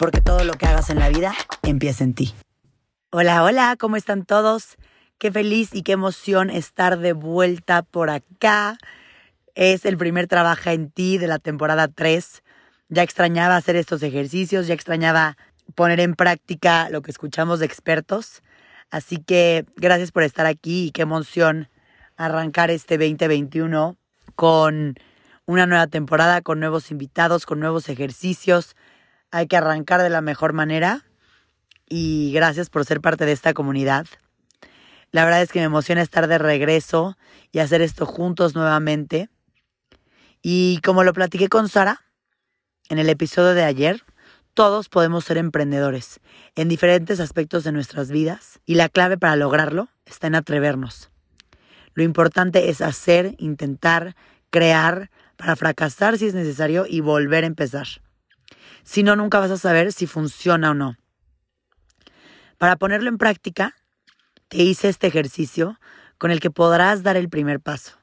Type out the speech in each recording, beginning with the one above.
porque todo lo que hagas en la vida empieza en ti. Hola, hola, ¿cómo están todos? Qué feliz y qué emoción estar de vuelta por acá. Es el primer Trabaja en ti de la temporada 3. Ya extrañaba hacer estos ejercicios, ya extrañaba poner en práctica lo que escuchamos de expertos. Así que gracias por estar aquí y qué emoción arrancar este 2021 con una nueva temporada, con nuevos invitados, con nuevos ejercicios, hay que arrancar de la mejor manera y gracias por ser parte de esta comunidad. La verdad es que me emociona estar de regreso y hacer esto juntos nuevamente. Y como lo platiqué con Sara en el episodio de ayer, todos podemos ser emprendedores en diferentes aspectos de nuestras vidas y la clave para lograrlo está en atrevernos. Lo importante es hacer, intentar, crear, para fracasar si es necesario y volver a empezar. Si no, nunca vas a saber si funciona o no. Para ponerlo en práctica, te hice este ejercicio con el que podrás dar el primer paso.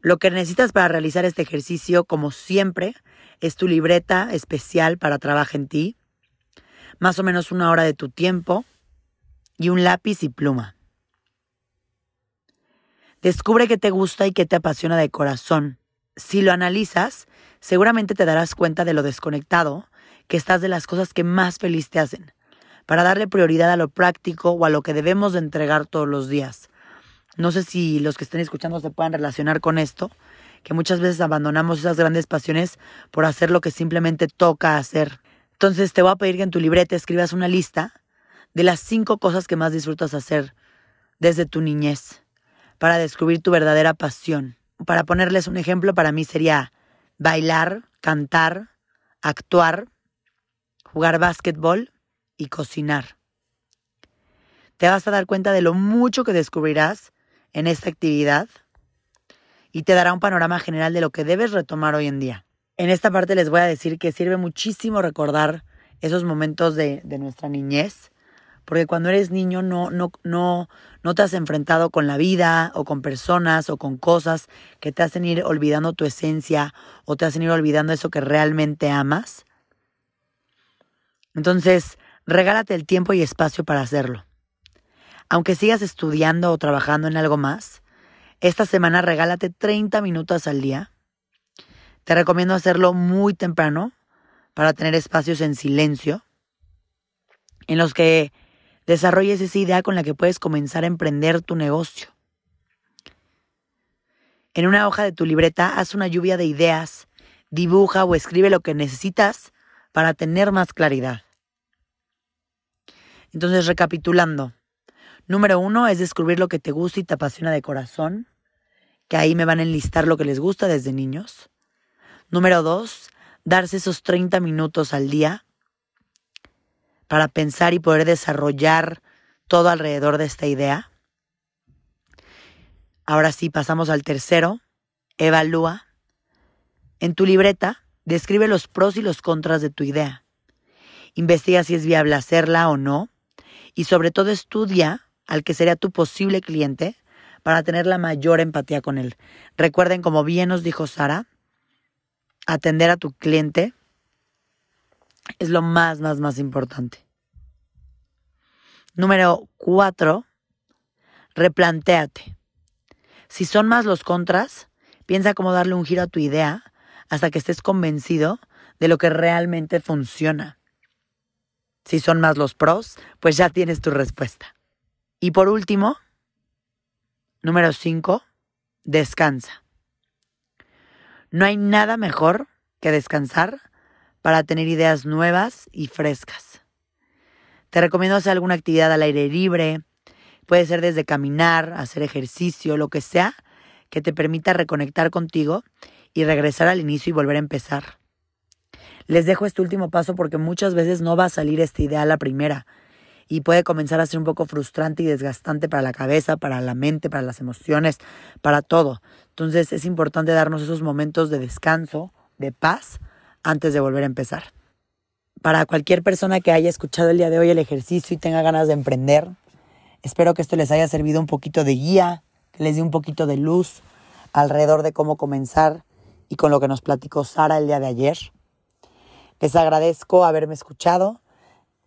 Lo que necesitas para realizar este ejercicio, como siempre, es tu libreta especial para trabajar en ti, más o menos una hora de tu tiempo y un lápiz y pluma. Descubre qué te gusta y qué te apasiona de corazón. Si lo analizas, seguramente te darás cuenta de lo desconectado que estás de las cosas que más feliz te hacen, para darle prioridad a lo práctico o a lo que debemos de entregar todos los días. No sé si los que estén escuchando se puedan relacionar con esto, que muchas veces abandonamos esas grandes pasiones por hacer lo que simplemente toca hacer. Entonces te voy a pedir que en tu libreta escribas una lista de las cinco cosas que más disfrutas hacer desde tu niñez, para descubrir tu verdadera pasión. Para ponerles un ejemplo, para mí sería bailar, cantar, actuar, jugar básquetbol y cocinar. Te vas a dar cuenta de lo mucho que descubrirás en esta actividad y te dará un panorama general de lo que debes retomar hoy en día. En esta parte les voy a decir que sirve muchísimo recordar esos momentos de, de nuestra niñez, porque cuando eres niño no, no, no, no te has enfrentado con la vida o con personas o con cosas que te hacen ir olvidando tu esencia o te hacen ir olvidando eso que realmente amas. Entonces, regálate el tiempo y espacio para hacerlo. Aunque sigas estudiando o trabajando en algo más, esta semana regálate 30 minutos al día. Te recomiendo hacerlo muy temprano para tener espacios en silencio en los que desarrolles esa idea con la que puedes comenzar a emprender tu negocio. En una hoja de tu libreta haz una lluvia de ideas, dibuja o escribe lo que necesitas para tener más claridad. Entonces, recapitulando. Número uno es descubrir lo que te gusta y te apasiona de corazón, que ahí me van a enlistar lo que les gusta desde niños. Número dos, darse esos 30 minutos al día para pensar y poder desarrollar todo alrededor de esta idea. Ahora sí, pasamos al tercero. Evalúa. En tu libreta, describe los pros y los contras de tu idea. Investiga si es viable hacerla o no. Y sobre todo estudia al que sería tu posible cliente para tener la mayor empatía con él. Recuerden, como bien nos dijo Sara, atender a tu cliente es lo más, más, más importante. Número cuatro, replantéate. Si son más los contras, piensa cómo darle un giro a tu idea hasta que estés convencido de lo que realmente funciona. Si son más los pros, pues ya tienes tu respuesta. Y por último, número cinco, descansa. No hay nada mejor que descansar para tener ideas nuevas y frescas. Te recomiendo hacer alguna actividad al aire libre. Puede ser desde caminar, hacer ejercicio, lo que sea que te permita reconectar contigo y regresar al inicio y volver a empezar. Les dejo este último paso porque muchas veces no va a salir esta idea a la primera y puede comenzar a ser un poco frustrante y desgastante para la cabeza, para la mente, para las emociones, para todo. Entonces es importante darnos esos momentos de descanso, de paz, antes de volver a empezar. Para cualquier persona que haya escuchado el día de hoy el ejercicio y tenga ganas de emprender, espero que esto les haya servido un poquito de guía, que les dé un poquito de luz alrededor de cómo comenzar y con lo que nos platicó Sara el día de ayer. Les agradezco haberme escuchado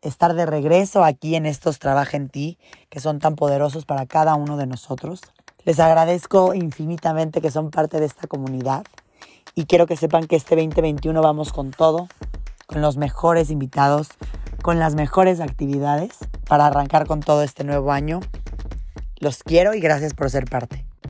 estar de regreso aquí en estos Trabaja en ti, que son tan poderosos para cada uno de nosotros. Les agradezco infinitamente que son parte de esta comunidad y quiero que sepan que este 2021 vamos con todo, con los mejores invitados, con las mejores actividades para arrancar con todo este nuevo año. Los quiero y gracias por ser parte.